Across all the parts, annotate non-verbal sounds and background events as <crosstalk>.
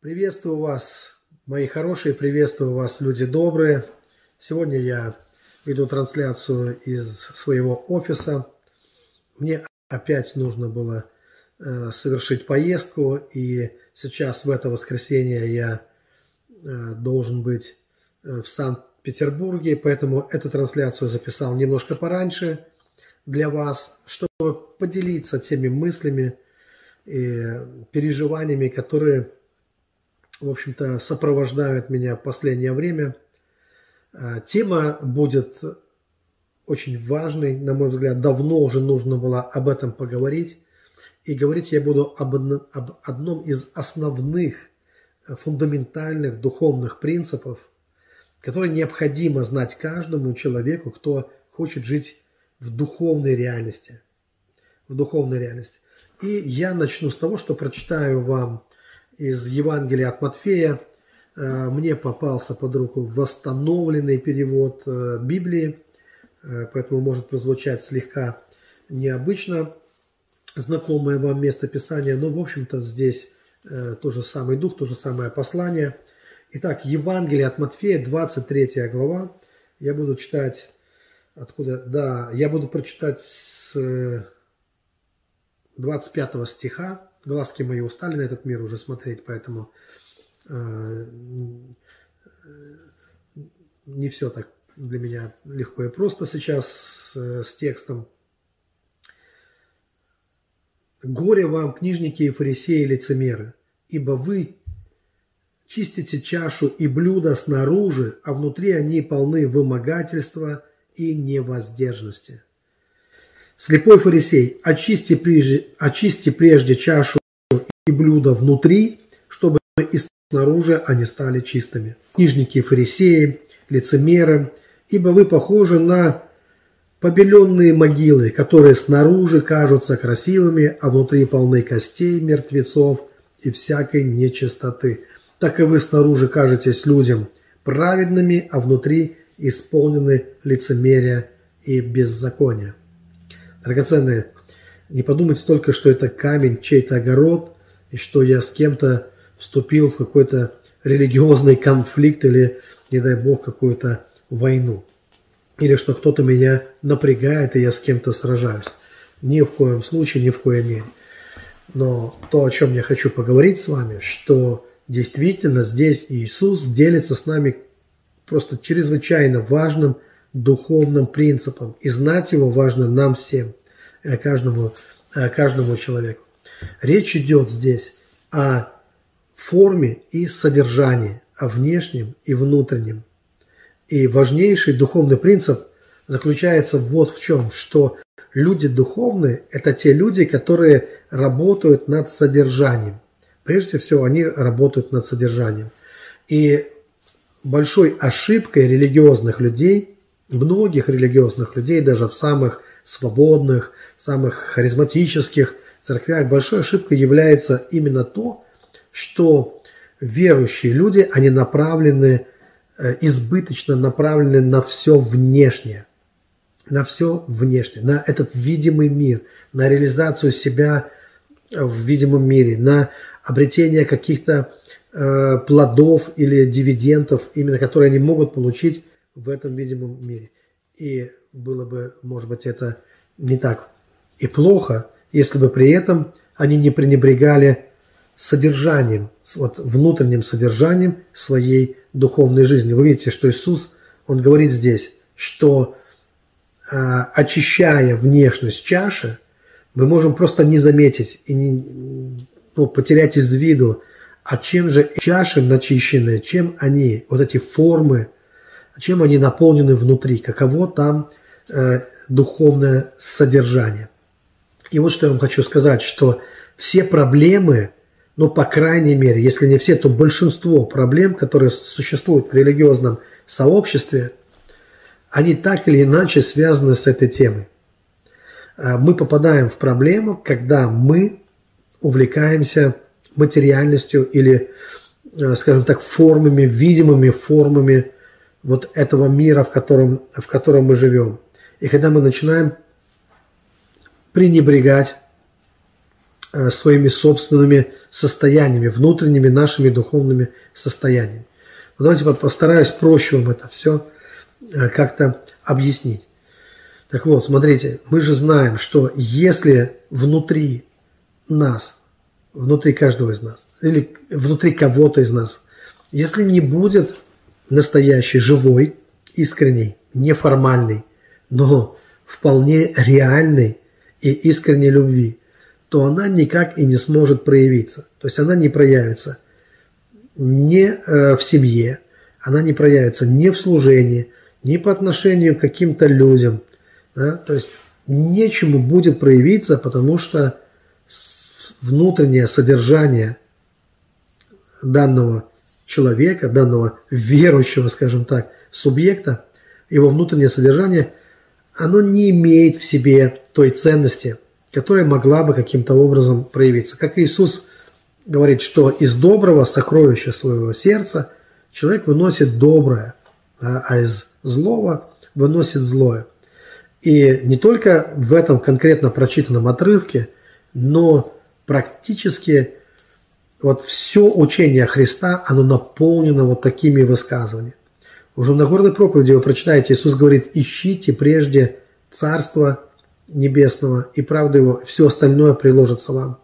Приветствую вас, мои хорошие, приветствую вас, люди добрые. Сегодня я веду трансляцию из своего офиса. Мне опять нужно было э, совершить поездку, и сейчас в это воскресенье я э, должен быть э, в Санкт-Петербурге, поэтому эту трансляцию записал немножко пораньше для вас, чтобы поделиться теми мыслями и переживаниями, которые в общем-то, сопровождают меня в последнее время. А, тема будет очень важной, на мой взгляд. Давно уже нужно было об этом поговорить. И говорить я буду об, об одном из основных э, фундаментальных духовных принципов, которые необходимо знать каждому человеку, кто хочет жить в духовной реальности. В духовной реальности. И я начну с того, что прочитаю вам из Евангелия от Матфея. Э, мне попался под руку восстановленный перевод э, Библии, э, поэтому может прозвучать слегка необычно знакомое вам место Писания, но, в общем-то, здесь тот же самый дух, то же самое послание. Итак, Евангелие от Матфея, 23 глава. Я буду читать откуда? Да, я буду прочитать с 25 стиха глазки мои устали на этот мир уже смотреть, поэтому э, не все так для меня легко и просто сейчас с, с текстом. Горе вам, книжники и фарисеи, лицемеры, ибо вы чистите чашу и блюдо снаружи, а внутри они полны вымогательства и невоздержности. Слепой фарисей, очисти прежде, очисти прежде чашу и блюдо внутри, чтобы и снаружи они стали чистыми. Книжники фарисеи, лицемеры, ибо вы похожи на побеленные могилы, которые снаружи кажутся красивыми, а внутри полны костей мертвецов и всякой нечистоты. Так и вы снаружи кажетесь людям праведными, а внутри исполнены лицемерия и беззакония. Драгоценные, не подумайте только, что это камень чей-то огород, и что я с кем-то вступил в какой-то религиозный конфликт или, не дай бог, какую-то войну. Или что кто-то меня напрягает, и я с кем-то сражаюсь. Ни в коем случае, ни в коем мере. Но то, о чем я хочу поговорить с вами, что действительно здесь Иисус делится с нами просто чрезвычайно важным духовным принципом. И знать его важно нам всем, э, каждому, э, каждому человеку. Речь идет здесь о форме и содержании, о внешнем и внутреннем. И важнейший духовный принцип заключается вот в чем, что люди духовные – это те люди, которые работают над содержанием. Прежде всего, они работают над содержанием. И большой ошибкой религиозных людей многих религиозных людей, даже в самых свободных, самых харизматических церквях, большой ошибкой является именно то, что верующие люди, они направлены, э, избыточно направлены на все внешнее, на все внешнее, на этот видимый мир, на реализацию себя в видимом мире, на обретение каких-то э, плодов или дивидендов, именно которые они могут получить в этом видимом мире. И было бы, может быть, это не так и плохо, если бы при этом они не пренебрегали содержанием, вот внутренним содержанием своей духовной жизни. Вы видите, что Иисус, Он говорит здесь, что э, очищая внешность чаши, мы можем просто не заметить и не, ну, потерять из виду, а чем же чаши начищенные, чем они, вот эти формы, чем они наполнены внутри, каково там э, духовное содержание. И вот что я вам хочу сказать, что все проблемы, ну, по крайней мере, если не все, то большинство проблем, которые существуют в религиозном сообществе, они так или иначе связаны с этой темой. Э, мы попадаем в проблему, когда мы увлекаемся материальностью или, э, скажем так, формами, видимыми формами вот этого мира, в котором, в котором мы живем. И когда мы начинаем пренебрегать э, своими собственными состояниями, внутренними нашими духовными состояниями. Но давайте постараюсь проще вам это все э, как-то объяснить. Так вот, смотрите, мы же знаем, что если внутри нас, внутри каждого из нас, или внутри кого-то из нас, если не будет настоящий, живой, искренний, неформальный, но вполне реальной и искренней любви, то она никак и не сможет проявиться. То есть она не проявится не э, в семье, она не проявится ни в служении, ни по отношению к каким-то людям. Да? То есть нечему будет проявиться, потому что внутреннее содержание данного человека, данного верующего, скажем так, субъекта, его внутреннее содержание, оно не имеет в себе той ценности, которая могла бы каким-то образом проявиться. Как Иисус говорит, что из доброго сокровища своего сердца человек выносит доброе, а из злого выносит злое. И не только в этом конкретно прочитанном отрывке, но практически вот все учение Христа, оно наполнено вот такими высказываниями. Уже в Нагорной проповеди вы прочитаете, Иисус говорит, ищите прежде Царство Небесного и правда Его, все остальное приложится вам.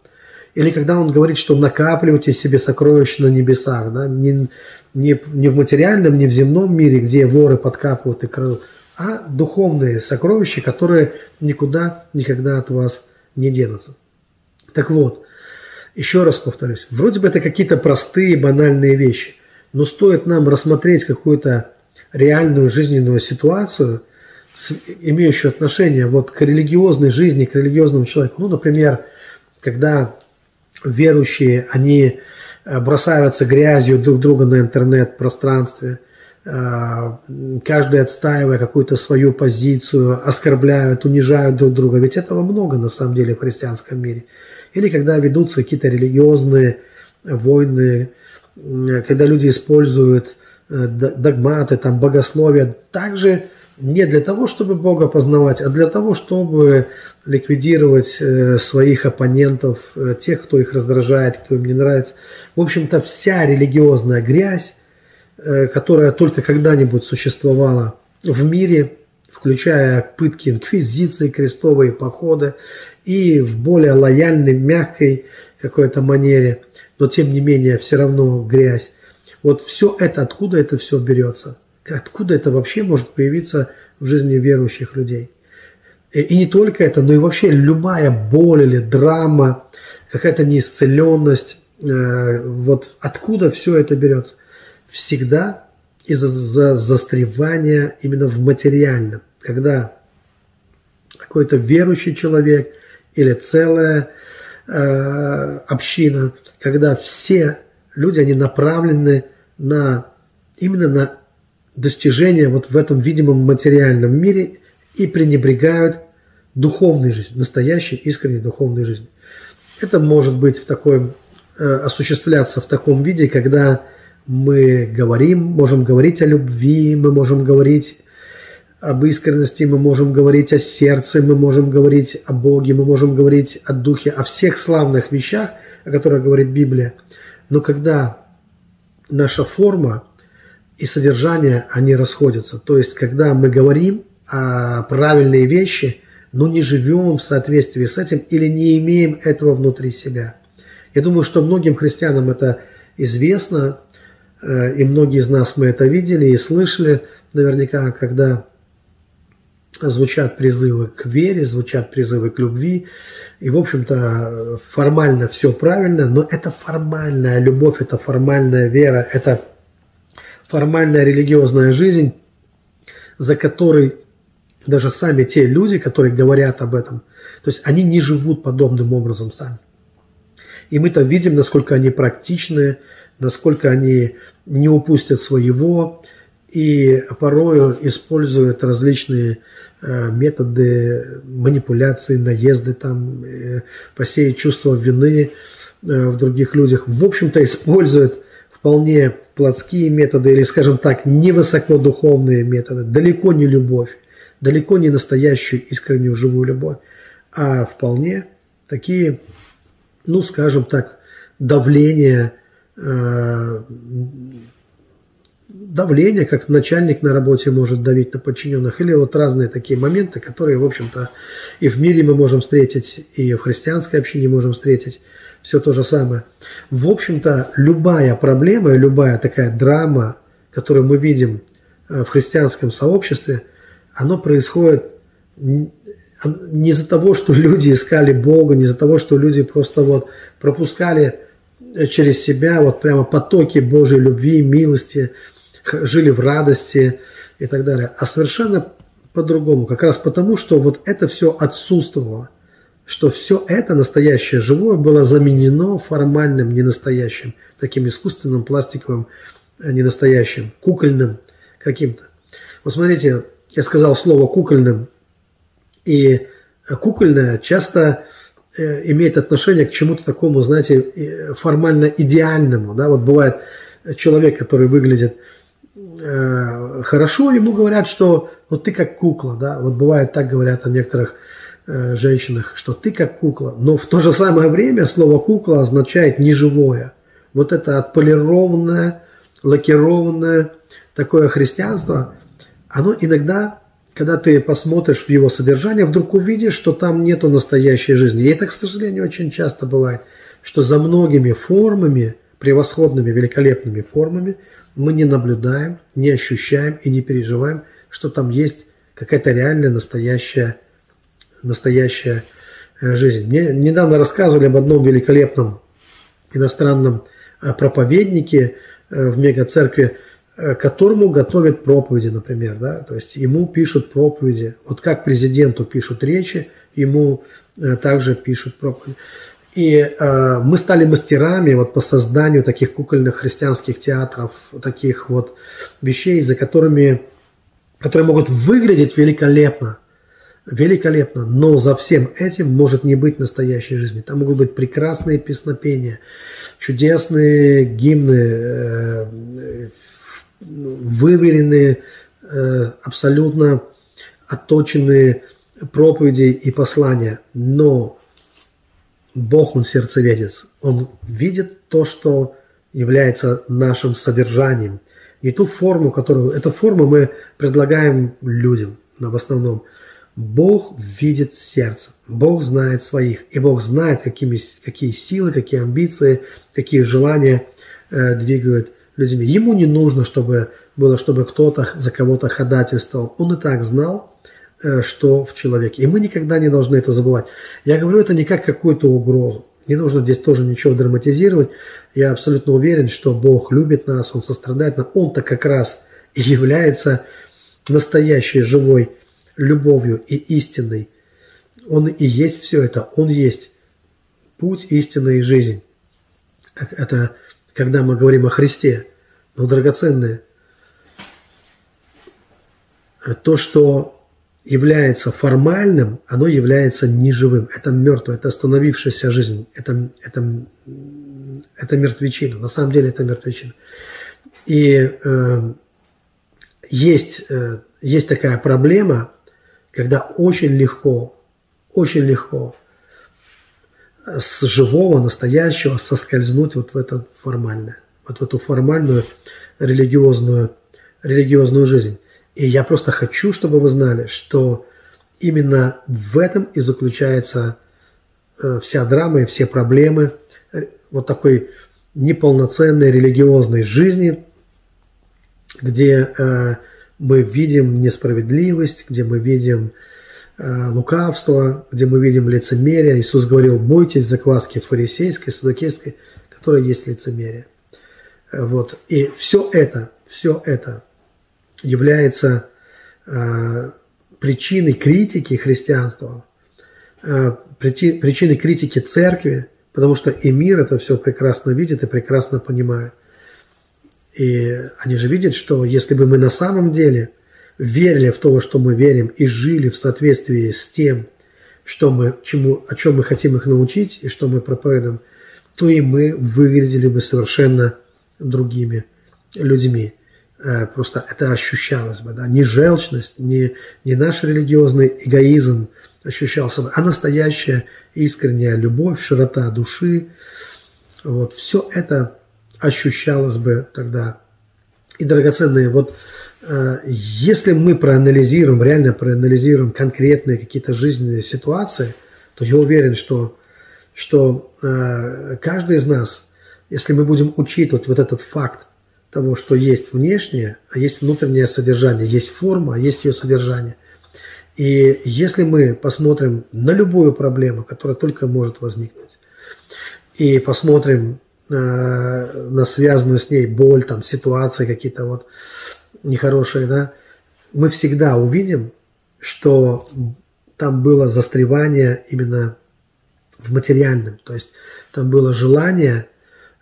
Или когда Он говорит, что накапливайте себе сокровища на небесах, да, не, не, не в материальном, не в земном мире, где воры подкапывают и крадут, а духовные сокровища, которые никуда никогда от вас не денутся. Так вот, еще раз повторюсь, вроде бы это какие-то простые, банальные вещи, но стоит нам рассмотреть какую-то реальную жизненную ситуацию, имеющую отношение вот к религиозной жизни, к религиозному человеку. Ну, например, когда верующие, они э, бросаются грязью друг друга на интернет-пространстве, э, каждый отстаивая какую-то свою позицию, оскорбляют, унижают друг друга. Ведь этого много на самом деле в христианском мире. Или когда ведутся какие-то религиозные войны, когда люди используют Э, догматы, там, богословия, также не для того, чтобы Бога познавать, а для того, чтобы ликвидировать э, своих оппонентов, э, тех, кто их раздражает, кто им не нравится. В общем-то, вся религиозная грязь, которая только когда-нибудь существовала в мире, включая пытки инквизиции, крестовые походы и в более лояльной, мягкой какой-то манере, но тем не менее все равно грязь. Вот все это, откуда это все берется? Откуда это вообще может появиться в жизни верующих людей? И не только это, но и вообще любая боль или драма, какая-то неисцеленность, э, вот откуда все это берется? Всегда из-за застревания именно в материальном, когда какой-то верующий человек или целая э, община, когда все люди, они направлены на, именно на достижение вот в этом видимом материальном мире и пренебрегают духовной жизнью, настоящей искренней духовной жизнью. Это может быть в такой, э, осуществляться в таком виде, когда мы говорим, можем говорить о любви, мы можем говорить об искренности, мы можем говорить о сердце, мы можем говорить о Боге, мы можем говорить о Духе, о всех славных вещах, о которых говорит Библия – но когда наша форма и содержание, они расходятся. То есть, когда мы говорим о правильные вещи, но не живем в соответствии с этим или не имеем этого внутри себя. Я думаю, что многим христианам это известно, э, и многие из нас мы это видели и слышали наверняка, когда звучат призывы к вере, звучат призывы к любви, и, в общем-то, формально все правильно, но это формальная любовь, это формальная вера, это формальная религиозная жизнь, за которой даже сами те люди, которые говорят об этом, то есть они не живут подобным образом сами. И мы-то видим, насколько они практичны, насколько они не упустят своего и порою используют различные Э, методы манипуляции, наезды, там, э, посеять чувство вины э, в других людях. В общем-то, используют вполне плотские методы или, скажем так, невысокодуховные методы, далеко не любовь, далеко не настоящую искреннюю живую любовь, а вполне такие, ну, скажем так, давление, э, давление, как начальник на работе может давить на подчиненных, или вот разные такие моменты, которые, в общем-то, и в мире мы можем встретить, и в христианской общине можем встретить, все то же самое. В общем-то, любая проблема, любая такая драма, которую мы видим э, в христианском сообществе, оно происходит не из-за того, что люди искали Бога, не из-за того, что люди просто вот пропускали через себя вот прямо потоки Божьей любви, милости, жили в радости и так далее, а совершенно по-другому. Как раз потому, что вот это все отсутствовало, что все это настоящее живое было заменено формальным, ненастоящим, таким искусственным, пластиковым, э, ненастоящим, кукольным каким-то. Вот смотрите, я сказал слово кукольным, и кукольное часто э, имеет отношение к чему-то такому, знаете, формально идеальному. Да? Вот бывает человек, который выглядит э, хорошо, ему говорят, что вот ты как кукла. Да? Вот бывает так говорят о некоторых э, женщинах, что ты как кукла. Но в то же самое время слово кукла означает неживое. Вот это отполированное, лакированное такое христианство, оно иногда когда ты посмотришь в его содержание, вдруг увидишь, что там нету настоящей жизни. И это, к сожалению, очень часто бывает, что за многими формами, превосходными, великолепными формами, мы не наблюдаем, не ощущаем и не переживаем, что там есть какая-то реальная, настоящая, настоящая э, жизнь. Мне недавно рассказывали об одном великолепном иностранном э, проповеднике э, в мегацеркви, которому готовят проповеди, например, да, то есть ему пишут проповеди, вот как президенту пишут речи, ему также пишут проповеди. И э, мы стали мастерами вот по созданию таких кукольных христианских театров, таких вот вещей, за которыми, которые могут выглядеть великолепно, великолепно, но за всем этим может не быть настоящей жизни. Там могут быть прекрасные песнопения, чудесные гимны, э, выверенные, э, абсолютно отточенные проповеди и послания. Но Бог, Он сердцеведец. Он видит то, что является нашим содержанием. Не ту форму, которую... Эту форму мы предлагаем людям в основном. Бог видит сердце. Бог знает своих. И Бог знает, какими, какие силы, какие амбиции, какие желания э, двигают людьми. Ему не нужно, чтобы было, чтобы кто-то за кого-то ходательствовал. Он и так знал, что в человеке. И мы никогда не должны это забывать. Я говорю это не как какую-то угрозу. Не нужно здесь тоже ничего драматизировать. Я абсолютно уверен, что Бог любит нас, Он сострадает нам. Он-то как раз и является настоящей живой любовью и истинной. Он и есть все это. Он есть путь, истина и жизнь. Это когда мы говорим о Христе. Но, драгоценные, то, что является формальным, оно является неживым. Это мертвое, это остановившаяся жизнь. Это, это, это мертвечина. На самом деле это мертвечина. И э, есть, э, есть такая проблема, когда очень легко, очень легко с живого, настоящего соскользнуть вот в это формальное, вот в эту формальную религиозную, религиозную жизнь. И я просто хочу, чтобы вы знали, что именно в этом и заключается э, вся драма и все проблемы вот такой неполноценной религиозной жизни, где э, мы видим несправедливость, где мы видим Э, лукавство, где мы видим лицемерие. Иисус говорил, бойтесь закваски фарисейской, судокейской, которая есть лицемерие. Э, вот. И все это, все это является э, причиной критики христианства, э, причиной критики церкви, потому что и мир это все прекрасно видит и прекрасно понимает. И они же видят, что если бы мы на самом деле – верили в то, что мы верим, и жили в соответствии с тем, что мы, чему, о чем мы хотим их научить и что мы проповедуем, то и мы выглядели бы совершенно другими людьми. Э, просто это ощущалось бы, да, не желчность, не, не наш религиозный эгоизм ощущался бы, а настоящая искренняя любовь, широта души, Вот, все это ощущалось бы тогда. И, драгоценные, вот э, если мы проанализируем, реально проанализируем конкретные какие-то жизненные ситуации, то я уверен, что, что э, каждый из нас, если мы будем учитывать вот этот факт того, что есть внешнее, а есть внутреннее содержание, есть форма, а есть ее содержание. И если мы посмотрим на любую проблему, которая только может возникнуть, и посмотрим э, на связанную с ней боль, там, ситуации какие-то вот нехорошие, да, мы всегда увидим, что там было застревание именно в материальном. То есть там было желание,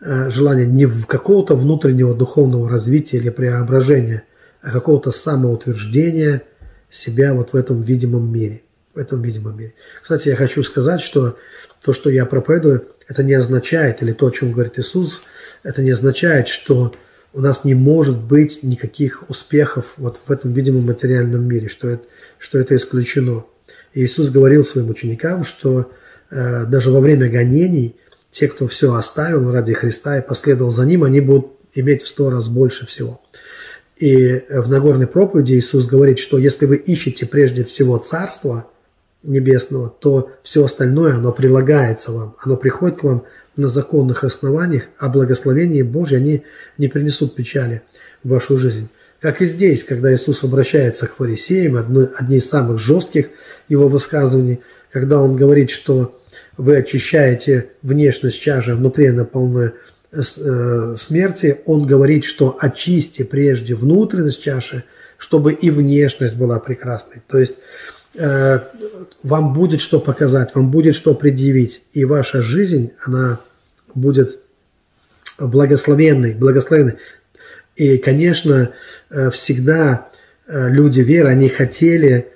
желание не в какого-то внутреннего духовного развития или преображения, а какого-то самоутверждения себя вот в этом видимом мире. В этом видимом мире. Кстати, я хочу сказать, что то, что я проповедую, это не означает, или то, о чем говорит Иисус, это не означает, что у нас не может быть никаких успехов вот в этом видимом материальном мире, что это, что это исключено. И Иисус говорил своим ученикам, что э, даже во время гонений те, кто все оставил ради Христа и последовал за Ним, они будут иметь в сто раз больше всего. И в Нагорной проповеди Иисус говорит, что если вы ищете прежде всего Царство – небесного, то все остальное, оно прилагается вам, оно приходит к вам на законных основаниях, а благословения Божьи, они не принесут печали в вашу жизнь. Как и здесь, когда Иисус обращается к фарисеям, одни, из самых жестких его высказываний, когда он говорит, что вы очищаете внешность чаши, внутри она полная э, смерти, он говорит, что очисти прежде внутренность чаши, чтобы и внешность была прекрасной. То есть Э, вам будет что показать, вам будет что предъявить, и ваша жизнь, она будет благословенной, благословенной. И, конечно, э, всегда э, люди веры, они хотели,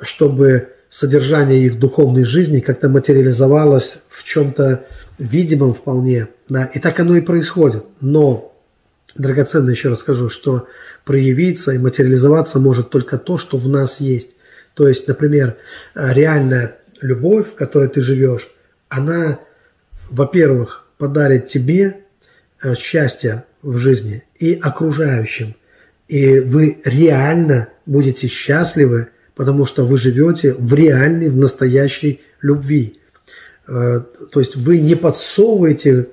чтобы содержание их духовной жизни как-то материализовалось в чем-то видимом вполне. Да, и так оно и происходит. Но, драгоценно еще раз скажу, что проявиться и материализоваться может только то, что в нас есть. То есть, например, э, реальная любовь, в которой ты живешь, она, во-первых, подарит тебе э, счастье в жизни и окружающим. И вы реально будете счастливы, потому что вы живете в реальной, в настоящей любви. Э, то есть вы не подсовываете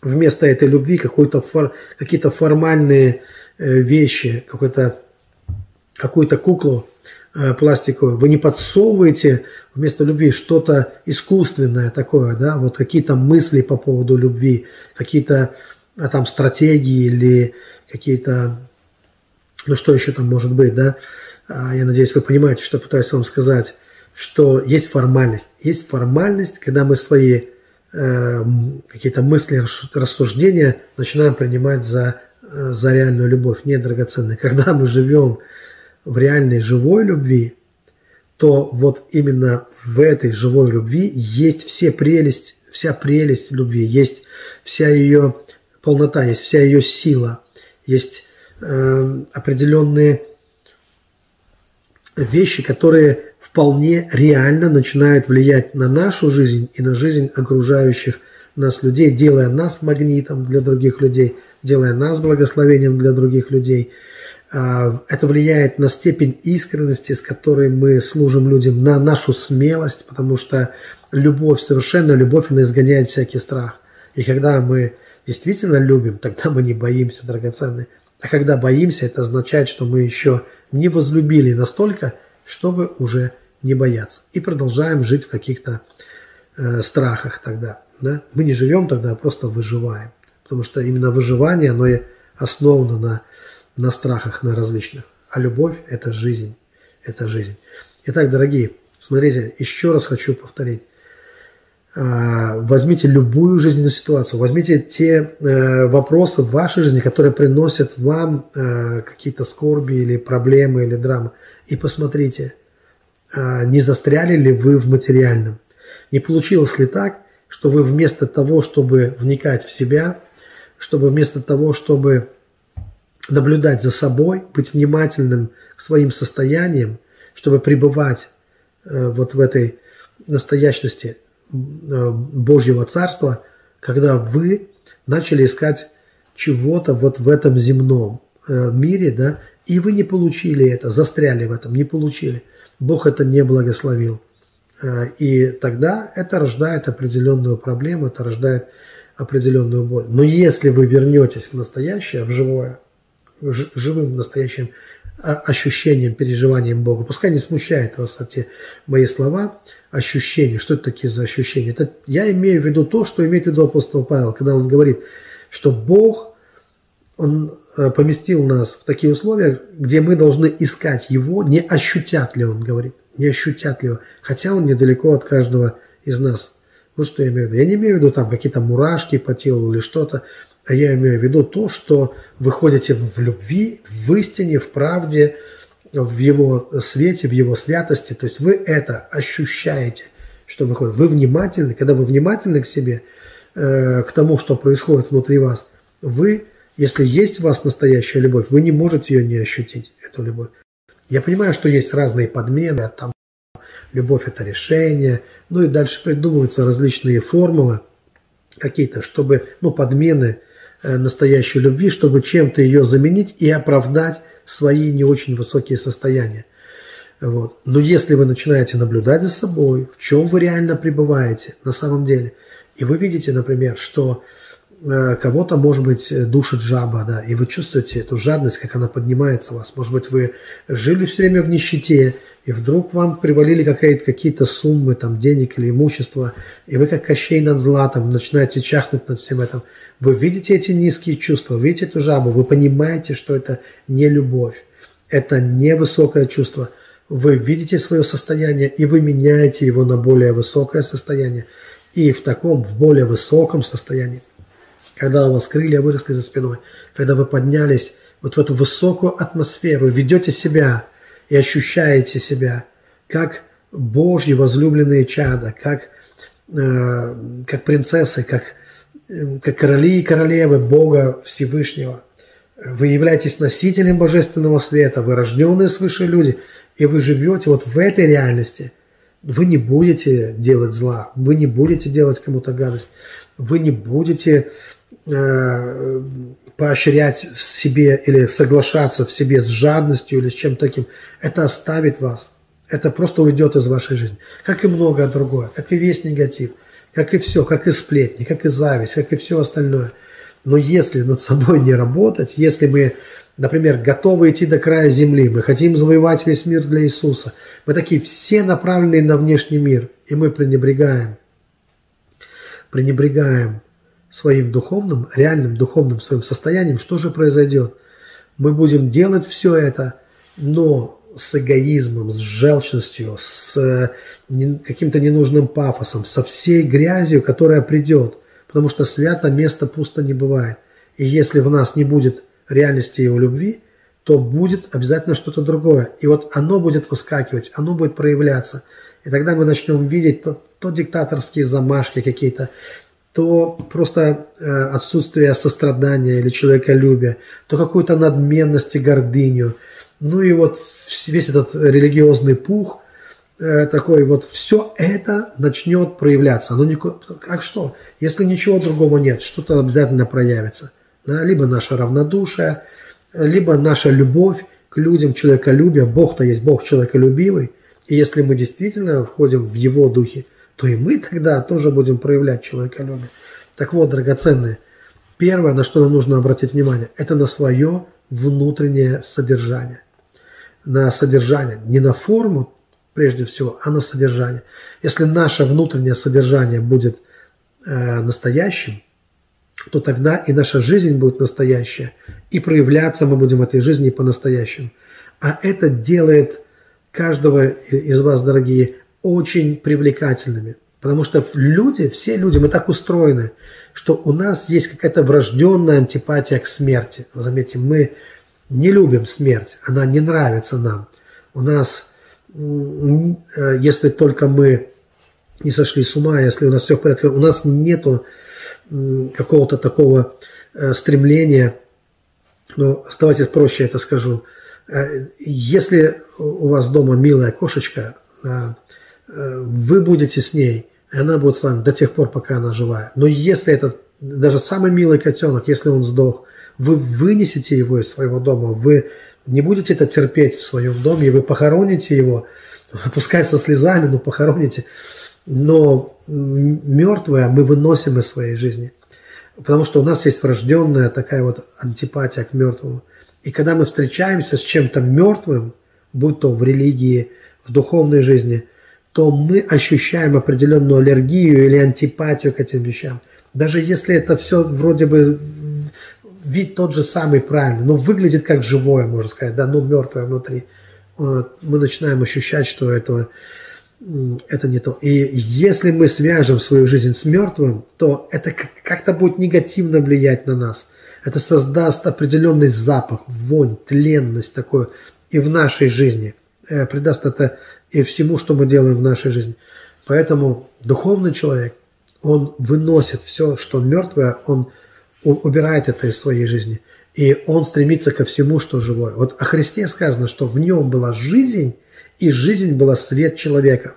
вместо этой любви фор, какие-то формальные вещи, какую-то какую-то куклу, Э, пластиковую, вы не подсовываете вместо любви что-то искусственное такое, да, вот какие-то мысли по поводу любви, какие-то а, там стратегии или какие-то, ну что еще там может быть, да, я надеюсь, вы понимаете, что пытаюсь вам сказать, что есть формальность. Есть формальность, когда мы свои э, какие-то мысли, рассуждения начинаем принимать за, э, за реальную любовь, не драгоценную. Когда мы живем в реальной живой любви, то вот именно в этой живой любви есть все прелесть, вся прелесть любви, есть вся ее полнота, есть вся ее сила, есть э, определенные вещи, которые вполне реально начинают влиять на нашу жизнь и на жизнь окружающих нас людей, делая нас магнитом для других людей, делая нас благословением для других людей – а, это влияет на степень искренности, с которой мы служим людям, на нашу смелость, потому что любовь, совершенно любовь, она изгоняет всякий страх. И когда мы действительно любим, тогда мы не боимся, драгоценные. А когда боимся, это означает, что мы еще не возлюбили настолько, чтобы уже не бояться. И продолжаем жить в каких-то э, страхах тогда. Да? Мы не живем тогда, а просто выживаем. Потому что именно выживание, оно и основано на на страхах, на различных. А любовь – это жизнь. Это жизнь. Итак, дорогие, смотрите, еще раз хочу повторить. А, возьмите любую жизненную ситуацию, возьмите те э, вопросы в вашей жизни, которые приносят вам э, какие-то скорби или проблемы или драмы, и посмотрите, не застряли ли вы в материальном. Не получилось ли так, что вы вместо того, чтобы вникать в себя, чтобы вместо того, чтобы наблюдать за собой, быть внимательным к своим состояниям, чтобы пребывать э, вот в этой настоящности э, Божьего Царства, когда вы начали искать чего-то вот в этом земном э, мире, да, и вы не получили это, застряли в этом, не получили. Бог это не благословил. Э, и тогда это рождает определенную проблему, это рождает определенную боль. Но если вы вернетесь в настоящее, в живое, живым настоящим ощущением, переживанием Бога, пускай не смущает вас эти мои слова, ощущения, что это такие за ощущения? Это я имею в виду то, что имеет в виду апостол Павел, когда он говорит, что Бог, Он э, поместил нас в такие условия, где мы должны искать Его, не ощутят ли Он говорит, не ощутят ли Его, хотя Он недалеко от каждого из нас. Вот что я имею в виду. Я не имею в виду там какие-то мурашки по телу или что-то, а я имею в виду то, что вы ходите в любви, в истине, в правде, в его свете, в его святости. То есть вы это ощущаете, что выходит. Вы внимательны, когда вы внимательны к себе, э, к тому, что происходит внутри вас, вы, если есть в вас настоящая любовь, вы не можете ее не ощутить, эту любовь. Я понимаю, что есть разные подмены, там любовь это решение, ну и дальше придумываются различные формулы какие-то, чтобы, ну, подмены настоящей любви, чтобы чем-то ее заменить и оправдать свои не очень высокие состояния. Вот. Но если вы начинаете наблюдать за собой, в чем вы реально пребываете на самом деле, и вы видите, например, что э, кого-то, может быть, душит жаба, да, и вы чувствуете эту жадность, как она поднимается у вас. Может быть, вы жили все время в нищете, и вдруг вам привалили какие-то суммы, там, денег или имущества, и вы как Кощей над златом начинаете чахнуть над всем этим. Вы видите эти низкие чувства, видите эту жабу, вы понимаете, что это не любовь, это не высокое чувство. Вы видите свое состояние, и вы меняете его на более высокое состояние. И в таком, в более высоком состоянии, когда у вас крылья выросли за спиной, когда вы поднялись вот в эту высокую атмосферу, ведете себя и ощущаете себя как Божьи возлюбленные чада, как, э, как принцессы, как как короли и королевы Бога Всевышнего. Вы являетесь носителем божественного света, вы рожденные свыше люди, и вы живете вот в этой реальности. Вы не будете делать зла, вы не будете делать кому-то гадость, вы не будете э, поощрять в себе или соглашаться в себе с жадностью или с чем-то таким. Это оставит вас. Это просто уйдет из вашей жизни. Как и многое другое, как и весь негатив – как и все, как и сплетни, как и зависть, как и все остальное. Но если над собой не работать, если мы, например, готовы идти до края земли, мы хотим завоевать весь мир для Иисуса, мы такие все направленные на внешний мир, и мы пренебрегаем, пренебрегаем своим духовным, реальным духовным своим состоянием, что же произойдет? Мы будем делать все это, но с эгоизмом, с желчностью, с э, каким-то ненужным пафосом, со всей грязью, которая придет. Потому что свято место пусто не бывает. И если в нас не будет реальности его любви, то будет обязательно что-то другое. И вот оно будет выскакивать, оно будет проявляться. И тогда мы начнем видеть то, то диктаторские замашки какие-то, то просто э, отсутствие сострадания или человеколюбия, то какую-то надменность и гордыню – ну и вот весь этот религиозный пух э, такой, вот все это начнет проявляться. Оно не, как что? Если ничего другого нет, что-то обязательно проявится. Да? Либо наше равнодушие, либо наша любовь к людям, человеколюбие. Бог-то есть Бог человеколюбивый. И если мы действительно входим в Его духе, то и мы тогда тоже будем проявлять человеколюбие. Так вот, драгоценные, первое, на что нам нужно обратить внимание, это на свое внутреннее содержание – на содержание, не на форму прежде всего, а на содержание. Если наше внутреннее содержание будет э, настоящим, то тогда и наша жизнь будет настоящая, и проявляться мы будем этой жизни по-настоящему. А это делает каждого из вас, дорогие, очень привлекательными. Потому что люди, все люди, мы так устроены, что у нас есть какая-то врожденная антипатия к смерти. Заметьте, мы не любим смерть, она не нравится нам. У нас, э, если только мы не сошли с ума, если у нас все в порядке, у нас нету какого-то такого э, стремления, ну, давайте проще это скажу, э, если у вас дома милая кошечка, вы будете с ней И она будет с вами до тех пор, пока она живая. Но если этот, даже самый милый котенок, если он сдох, вы вынесете его из своего дома, вы не будете это терпеть в своем доме, и вы похороните его, <laughs> пускай со слезами, но похороните. Но мертвое мы выносим из своей жизни. Потому что у нас есть врожденная такая вот антипатия к мертвому. И когда мы встречаемся с чем-то мертвым, будь то в религии, в духовной жизни, то мы ощущаем определенную аллергию или антипатию к этим вещам. Даже если это все вроде бы вид тот же самый правильный, но выглядит как живое, можно сказать, да, ну мертвое внутри. Мы начинаем ощущать, что это, это не то. И если мы свяжем свою жизнь с мертвым, то это как-то будет негативно влиять на нас. Это создаст определенный запах, вонь, тленность такую и в нашей жизни. Э, придаст это и всему, что мы делаем в нашей жизни. Поэтому духовный человек, он выносит все, что мертвое, он убирает это из своей жизни. И он стремится ко всему, что живое. Вот о Христе сказано, что в нем была жизнь, и жизнь была свет человека.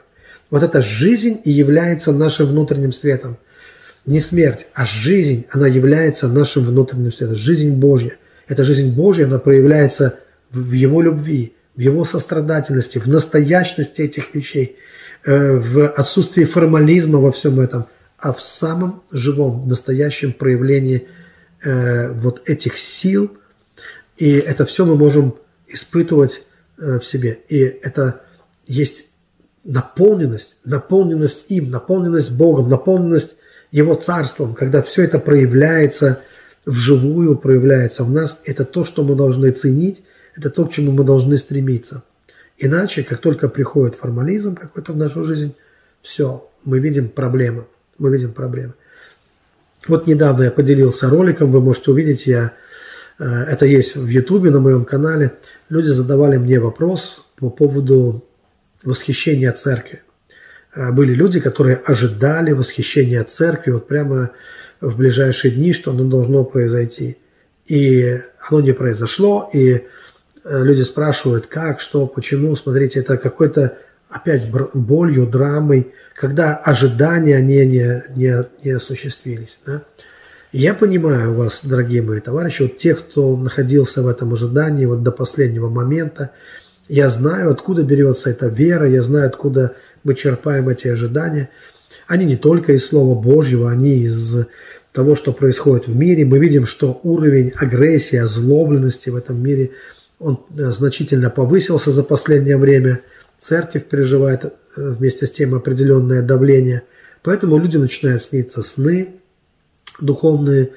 Вот эта жизнь и является нашим внутренним светом. Не смерть, а жизнь, она является нашим внутренним светом. Жизнь Божья. Эта жизнь Божья, она проявляется в Его любви, в Его сострадательности, в настоящности этих вещей, э, в отсутствии формализма во всем этом, а в самом живом, настоящем проявлении э, вот этих сил. И это все мы можем испытывать э, в себе. И это есть наполненность, наполненность им, наполненность Богом, наполненность Его Царством, когда все это проявляется вживую, проявляется в нас, это то, что мы должны ценить, это то, к чему мы должны стремиться. Иначе, как только приходит формализм какой-то в нашу жизнь, все, мы видим проблемы. Мы видим проблемы. Вот недавно я поделился роликом, вы можете увидеть, я, э, это есть в Ютубе на моем канале. Люди задавали мне вопрос по поводу восхищения церкви. Э, были люди, которые ожидали восхищения церкви вот прямо в ближайшие дни, что оно должно произойти. И оно не произошло, и э, люди спрашивают, как, что, почему. Смотрите, это какой-то опять болью, драмой, когда ожидания они не, не, не осуществились. Да? Я понимаю вас, дорогие мои товарищи, вот тех, кто находился в этом ожидании вот до последнего момента, я знаю, откуда берется эта вера, я знаю, откуда мы черпаем эти ожидания. Они не только из Слова Божьего, они из того, что происходит в мире. Мы видим, что уровень агрессии, озлобленности в этом мире, он э, значительно повысился за последнее время. Церковь переживает э, вместе с тем определенное давление. Поэтому людям начинают сниться сны духовные,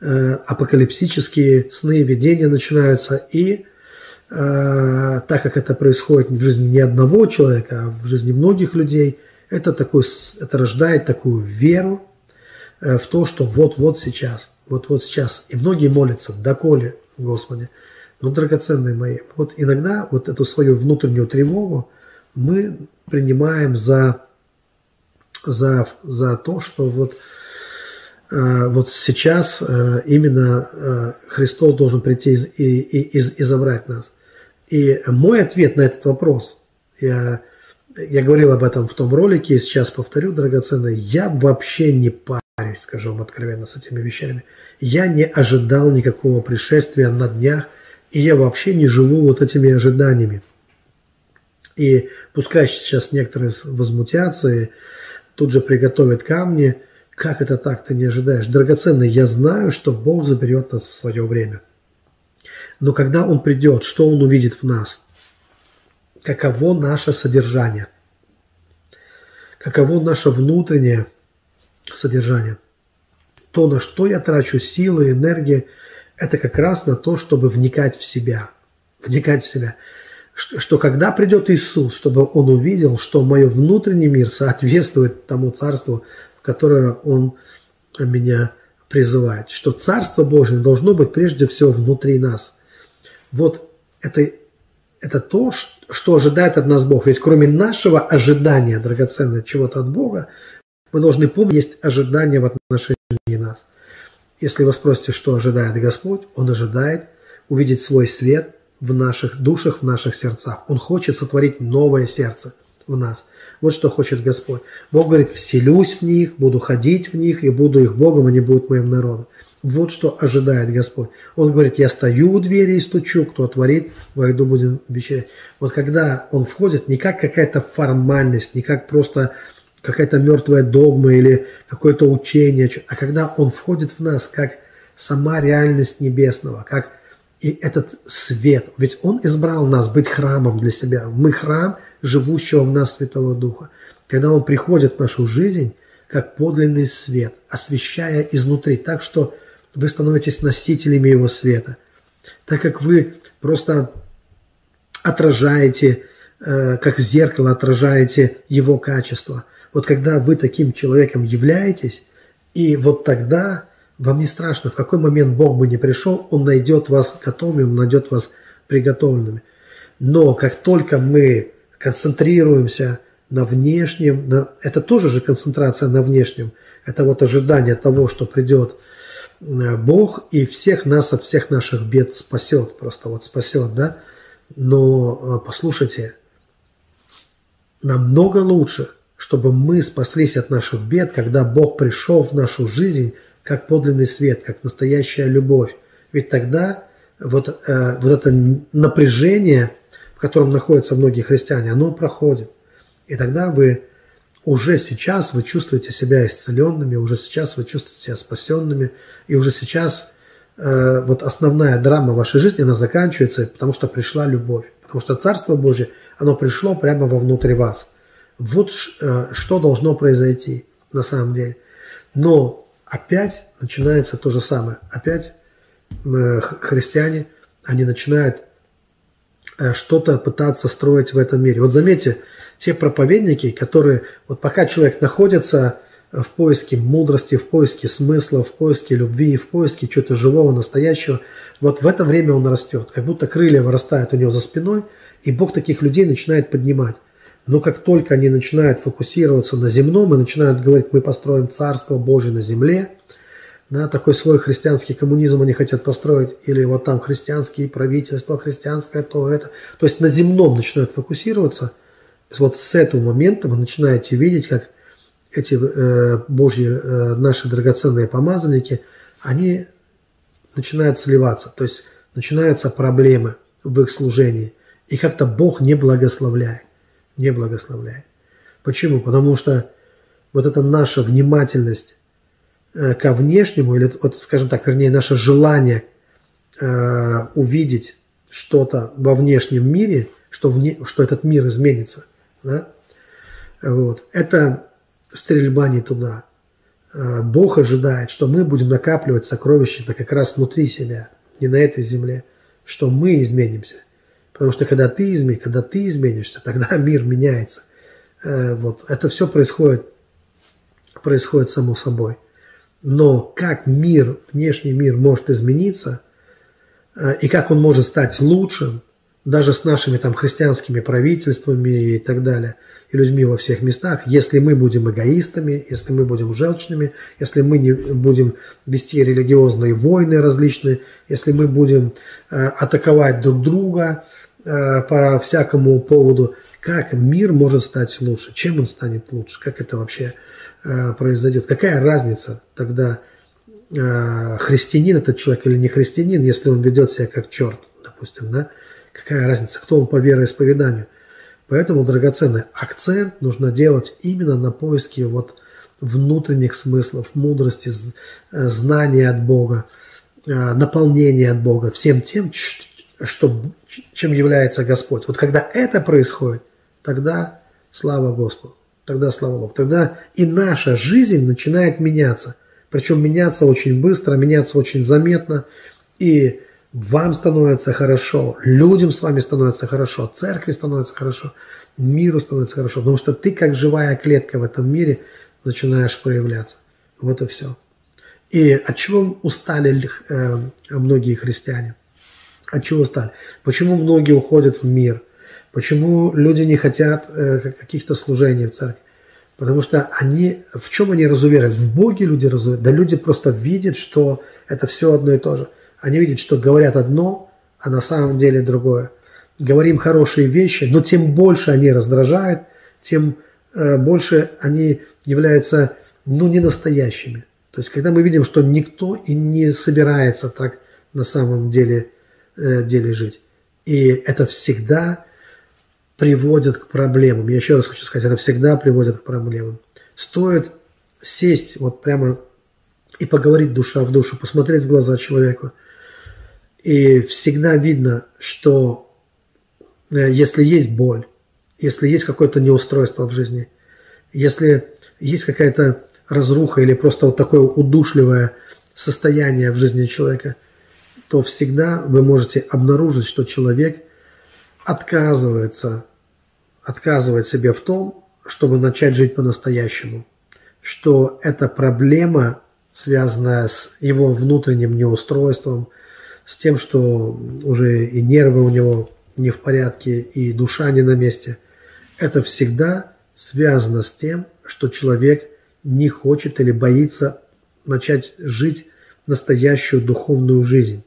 э, апокалипсические сны, видения начинаются. И Э, так как это происходит в жизни не одного человека, а в жизни многих людей, это, такой, это рождает такую веру э, в то, что вот-вот сейчас, вот-вот сейчас. И многие молятся, доколе, Господи. Но, драгоценные мои, вот иногда вот эту свою внутреннюю тревогу мы принимаем за, за, за то, что вот, э, вот сейчас именно Христос должен прийти и, и, и, и забрать нас. И мой ответ на этот вопрос, я, я говорил об этом в том ролике, и сейчас повторю, драгоценные, я вообще не парюсь, скажу вам откровенно, с этими вещами. Я не ожидал никакого пришествия на днях, и я вообще не живу вот этими ожиданиями. И пускай сейчас некоторые возмутятся и тут же приготовят камни, как это так, ты не ожидаешь? Драгоценный, я знаю, что Бог заберет нас в свое время – но когда Он придет, что Он увидит в нас? Каково наше содержание? Каково наше внутреннее содержание? То, на что я трачу силы, энергии, это как раз на то, чтобы вникать в себя. Вникать в себя. Что, что когда придет Иисус, чтобы Он увидел, что мой внутренний мир соответствует тому царству, в которое Он меня призывает. Что Царство Божие должно быть прежде всего внутри нас вот это, это то, что ожидает от нас Бог. Ведь кроме нашего ожидания драгоценного чего-то от Бога, мы должны помнить, есть ожидание в отношении нас. Если вы спросите, что ожидает Господь, Он ожидает увидеть свой свет в наших душах, в наших сердцах. Он хочет сотворить новое сердце. в нас. Вот что хочет Господь. Бог говорит, вселюсь в них, буду ходить в них и буду их Богом, они будут моим народом. Вот что ожидает Господь. Он говорит, я стою у двери и стучу, кто отворит, войду, будем вечерять. Вот когда он входит, не как какая-то формальность, не как просто какая-то мертвая догма или какое-то учение, а когда он входит в нас как сама реальность небесного, как и этот свет. Ведь он избрал нас быть храмом для себя. Мы храм живущего в нас Святого Духа. Когда он приходит в нашу жизнь, как подлинный свет, освещая изнутри, так что вы становитесь носителями его света. Так как вы просто отражаете, э, как зеркало отражаете его качество. Вот когда вы таким человеком являетесь, и вот тогда вам не страшно, в какой момент Бог бы не пришел, Он найдет вас готовыми, Он найдет вас приготовленными. Но как только мы концентрируемся на внешнем, на, это тоже же концентрация на внешнем, это вот ожидание того, что придет э, Бог и всех нас от всех наших бед спасет, просто вот спасет, да. Но э, послушайте, намного лучше, чтобы мы спаслись от наших бед, когда Бог пришел в нашу жизнь как подлинный свет, как настоящая любовь. Ведь тогда вот, э, вот это напряжение, в котором находятся многие христиане, оно проходит. И тогда вы уже сейчас вы чувствуете себя исцеленными, уже сейчас вы чувствуете себя спасенными, и уже сейчас э, вот основная драма вашей жизни, она заканчивается, потому что пришла любовь. Потому что Царство Божье, оно пришло прямо вовнутрь вас. Вот э, что должно произойти на самом деле. Но опять начинается то же самое. Опять э, христиане, они начинают э, что-то пытаться строить в этом мире. Вот заметьте, те проповедники, которые, вот пока человек находится в поиске мудрости, в поиске смысла, в поиске любви, в поиске чего-то живого, настоящего, вот в это время он растет, как будто крылья вырастают у него за спиной, и Бог таких людей начинает поднимать. Но как только они начинают фокусироваться на земном и начинают говорить, мы построим Царство Божие на земле, да, такой свой христианский коммунизм они хотят построить, или вот там христианские правительства, христианское то, это. То есть на земном начинают фокусироваться. Вот с этого момента вы начинаете видеть, как эти э, Божьи, э, наши драгоценные помазанники, они начинают сливаться. То есть начинаются проблемы в их служении. И как-то Бог не благословляет не благословляет. Почему? Потому что вот эта наша внимательность э, ко внешнему, или вот, скажем так, вернее, наше желание э, увидеть что-то во внешнем мире, что, вне, что этот мир изменится, да? вот, это стрельба не туда. Э, Бог ожидает, что мы будем накапливать сокровища как раз внутри себя, не на этой земле, что мы изменимся – Потому что когда ты, измен... когда ты изменишься, тогда <laughs> мир меняется. Э, вот. Это все происходит, происходит само собой. Но как мир, внешний мир может измениться, э, и как он может стать лучшим, даже с нашими там христианскими правительствами и так далее, и людьми во всех местах, если мы будем эгоистами, если мы будем желчными, если мы не будем вести религиозные войны различные, если мы будем э, атаковать друг друга, по всякому поводу, как мир может стать лучше, чем он станет лучше, как это вообще э, произойдет. Какая разница тогда, э, христианин этот человек или не христианин, если он ведет себя как черт, допустим, да? Какая разница, кто он по вероисповеданию. Поэтому, драгоценный акцент нужно делать именно на поиске вот внутренних смыслов, мудрости, знания от Бога, наполнения от Бога, всем тем, что, чем является Господь. Вот когда это происходит, тогда слава Господу. Тогда слава Богу. Тогда и наша жизнь начинает меняться. Причем меняться очень быстро, меняться очень заметно. И вам становится хорошо, людям с вами становится хорошо, церкви становится хорошо, миру становится хорошо. Потому что ты как живая клетка в этом мире начинаешь проявляться. Вот и все. И от чего устали э, многие христиане? От чего стали? Почему многие уходят в мир? Почему люди не хотят э, каких-то служений в церкви? Потому что они, в чем они разуверяют? В Боге люди разуверяют. Да люди просто видят, что это все одно и то же. Они видят, что говорят одно, а на самом деле другое. Говорим хорошие вещи, но тем больше они раздражают, тем э, больше они являются ну, не настоящими. То есть, когда мы видим, что никто и не собирается так на самом деле, деле жить. И это всегда приводит к проблемам. Я еще раз хочу сказать, это всегда приводит к проблемам. Стоит сесть вот прямо и поговорить душа в душу, посмотреть в глаза человеку. И всегда видно, что э, если есть боль, если есть какое-то неустройство в жизни, если есть какая-то разруха или просто вот такое удушливое состояние в жизни человека, то всегда вы можете обнаружить, что человек отказывается, отказывает себе в том, чтобы начать жить по-настоящему. Что эта проблема, связанная с его внутренним неустройством, с тем, что уже и нервы у него не в порядке, и душа не на месте, это всегда связано с тем, что человек не хочет или боится начать жить настоящую духовную жизнь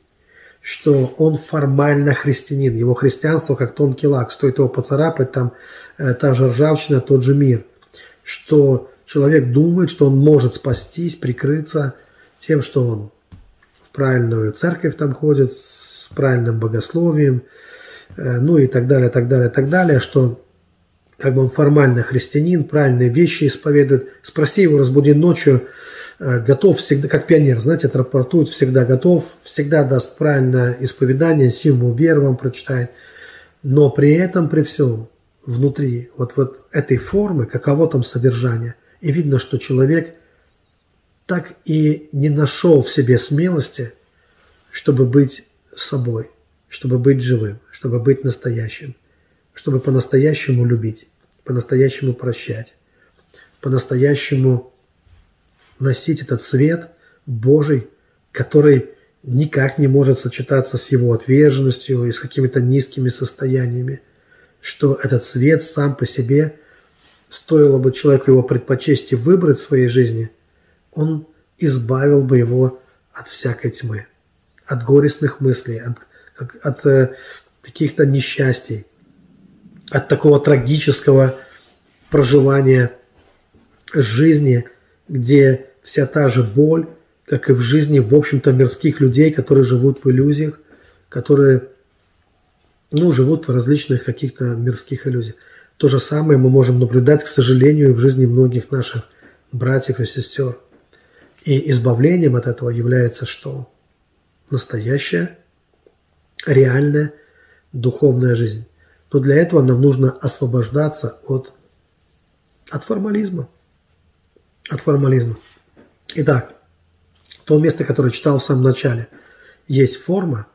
что он формально христианин. Его христианство как тонкий лак. Стоит его поцарапать, там э, та же ржавчина, тот же мир. Что человек думает, что он может спастись, прикрыться тем, что он в правильную церковь там ходит, с правильным богословием, э, ну и так далее, так далее, так далее, что как бы он формально христианин, правильные вещи исповедует. Спроси его, разбуди ночью, готов всегда, как пионер, знаете, отрапортует, всегда готов, всегда даст правильное исповедание, символ веры вам прочитает. Но при этом, при всем, внутри вот, вот этой формы, каково там содержание, и видно, что человек так и не нашел в себе смелости, чтобы быть собой, чтобы быть живым, чтобы быть настоящим, чтобы по-настоящему любить, по-настоящему прощать, по-настоящему носить этот свет Божий, который никак не может сочетаться с его отверженностью и с какими-то низкими состояниями, что этот свет сам по себе, стоило бы человеку его предпочесть и выбрать в своей жизни, он избавил бы его от всякой тьмы, от горестных мыслей, от, от э, каких-то несчастий, от такого трагического проживания жизни, где вся та же боль, как и в жизни, в общем-то, мирских людей, которые живут в иллюзиях, которые ну, живут в различных каких-то мирских иллюзиях. То же самое мы можем наблюдать, к сожалению, в жизни многих наших братьев и сестер. И избавлением от этого является что? Настоящая, реальная духовная жизнь. Но для этого нам нужно освобождаться от, от формализма. От формализма. Итак, то место, которое читал в самом начале. Есть форма,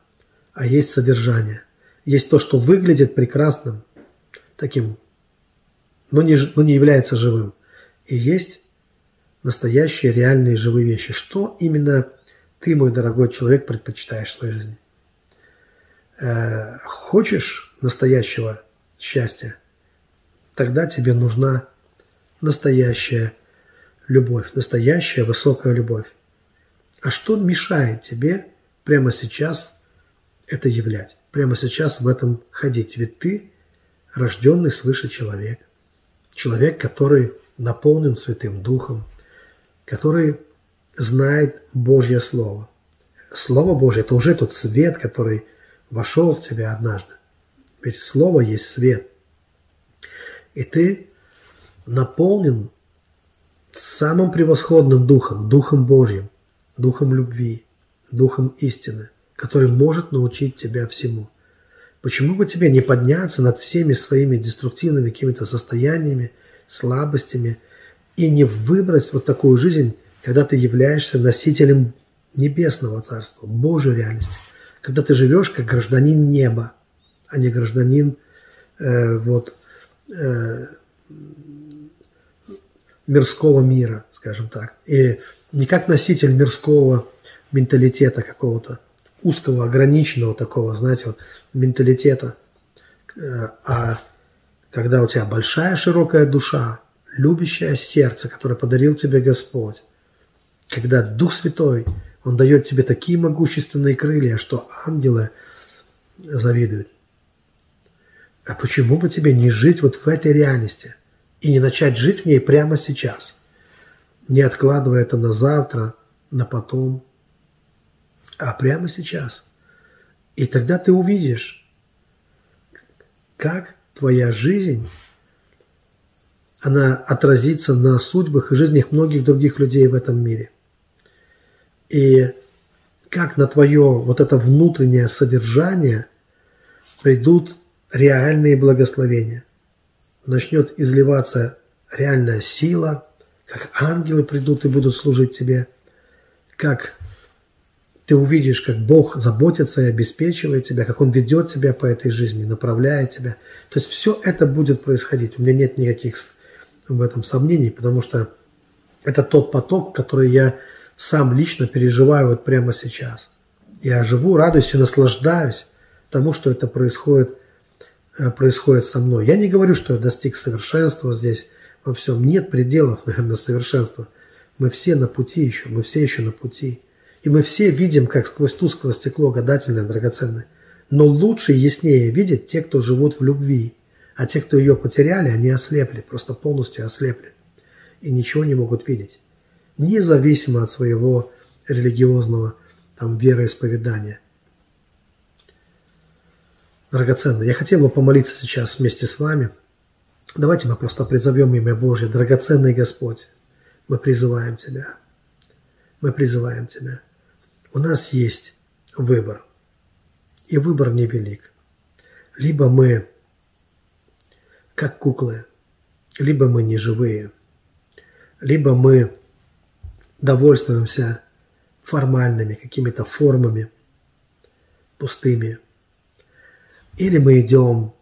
а есть содержание. Есть то, что выглядит прекрасным, таким, но не, но не является живым. И есть настоящие, реальные, живые вещи. Что именно ты, мой дорогой человек, предпочитаешь в своей жизни? Э, хочешь настоящего счастья? Тогда тебе нужна настоящая любовь, настоящая высокая любовь. А что мешает тебе прямо сейчас это являть, прямо сейчас в этом ходить? Ведь ты рожденный свыше человек, человек, который наполнен Святым Духом, который знает Божье Слово. Слово Божье – это уже тот свет, который вошел в тебя однажды. Ведь Слово есть свет. И ты наполнен самым превосходным духом, духом Божьим, духом любви, духом истины, который может научить тебя всему. Почему бы тебе не подняться над всеми своими деструктивными какими-то состояниями, слабостями и не выбрать вот такую жизнь, когда ты являешься носителем небесного царства, Божьей реальности, когда ты живешь как гражданин неба, а не гражданин э, вот э, мирского мира, скажем так. И не как носитель мирского менталитета какого-то, узкого, ограниченного такого, знаете, вот, менталитета, э, а когда у тебя большая широкая душа, любящее сердце, которое подарил тебе Господь, когда Дух Святой, Он дает тебе такие могущественные крылья, что ангелы завидуют. А почему бы тебе не жить вот в этой реальности – и не начать жить в ней прямо сейчас, не откладывая это на завтра, на потом, а прямо сейчас. И тогда ты увидишь, как твоя жизнь, она отразится на судьбах и жизнях многих других людей в этом мире. И как на твое вот это внутреннее содержание придут реальные благословения. Начнет изливаться реальная сила, как ангелы придут и будут служить тебе, как ты увидишь, как Бог заботится и обеспечивает тебя, как Он ведет тебя по этой жизни, направляет тебя. То есть все это будет происходить. У меня нет никаких в этом сомнений, потому что это тот поток, который я сам лично переживаю вот прямо сейчас. Я живу, радуюсь и наслаждаюсь тому, что это происходит, происходит со мной. Я не говорю, что я достиг совершенства здесь во всем. Нет пределов, <laughs> наверное, совершенства. Мы все на пути еще, мы все еще на пути. И мы все видим, как сквозь тусклое стекло гадательное, драгоценное. Но лучше и яснее видят те, кто живут в любви. А те, кто ее потеряли, они ослепли, просто полностью ослепли. И ничего не могут видеть независимо от своего религиозного там, вероисповедания. Драгоценный, я хотел бы помолиться сейчас вместе с вами. Давайте мы просто призовем имя Божье. Драгоценный Господь, мы призываем Тебя. Мы призываем Тебя. У нас есть выбор. И выбор невелик. Либо мы как куклы, либо мы не живые, либо мы довольствуемся формальными какими-то формами, пустыми. Или мы идем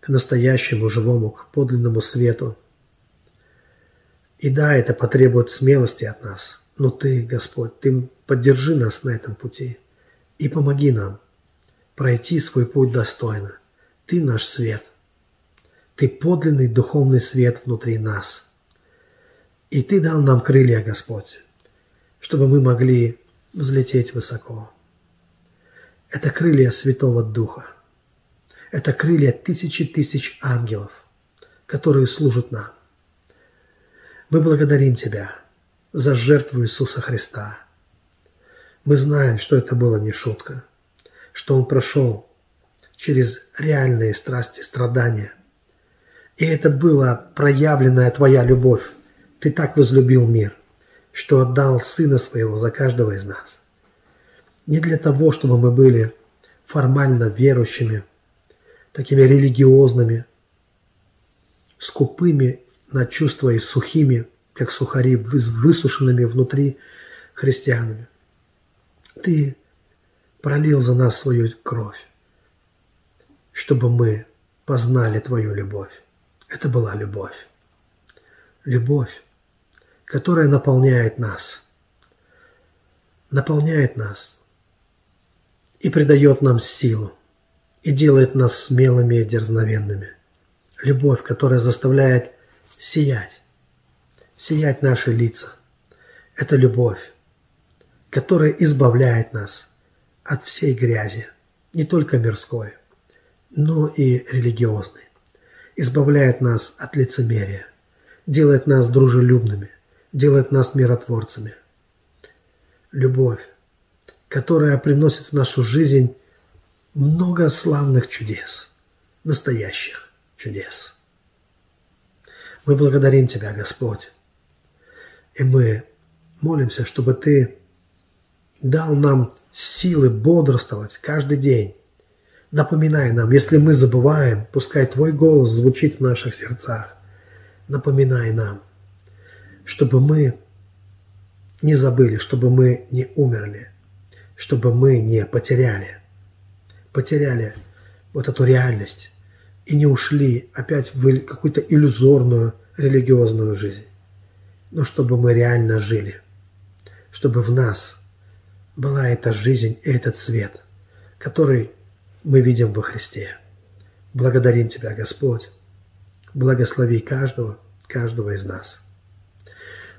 к настоящему, живому, к подлинному свету. И да, это потребует смелости от нас. Но Ты, Господь, Ты поддержи нас на этом пути и помоги нам пройти свой путь достойно. Ты наш свет. Ты подлинный духовный свет внутри нас. И Ты дал нам крылья, Господь чтобы мы могли взлететь высоко. Это крылья Святого Духа. Это крылья тысячи тысяч ангелов, которые служат нам. Мы благодарим Тебя за жертву Иисуса Христа. Мы знаем, что это было не шутка, что Он прошел через реальные страсти, страдания. И это была проявленная Твоя любовь. Ты так возлюбил мир – что отдал Сына Своего за каждого из нас. Не для того, чтобы мы были формально верующими, такими религиозными, скупыми на чувства и сухими, как сухари, высушенными внутри христианами. Ты пролил за нас свою кровь, чтобы мы познали Твою любовь. Это была любовь. Любовь, которая наполняет нас. Наполняет нас и придает нам силу, и делает нас смелыми и дерзновенными. Любовь, которая заставляет сиять, сиять наши лица. Это любовь, которая избавляет нас от всей грязи, не только мирской, но и религиозной. Избавляет нас от лицемерия, делает нас дружелюбными, делает нас миротворцами. Любовь, которая приносит в нашу жизнь много славных чудес, настоящих чудес. Мы благодарим Тебя, Господь, и мы молимся, чтобы Ты дал нам силы бодрствовать каждый день, напоминая нам, если мы забываем, пускай Твой голос звучит в наших сердцах, напоминай нам, чтобы мы не забыли, чтобы мы не умерли, чтобы мы не потеряли, потеряли вот эту реальность и не ушли опять в какую-то иллюзорную религиозную жизнь, но чтобы мы реально жили, чтобы в нас была эта жизнь и этот свет, который мы видим во Христе. Благодарим Тебя, Господь. Благослови каждого, каждого из нас.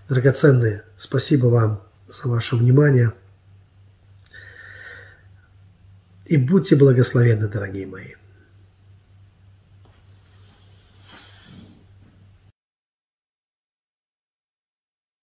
Драгоценные, спасибо вам за ваше внимание. И будьте благословенны, дорогие мои.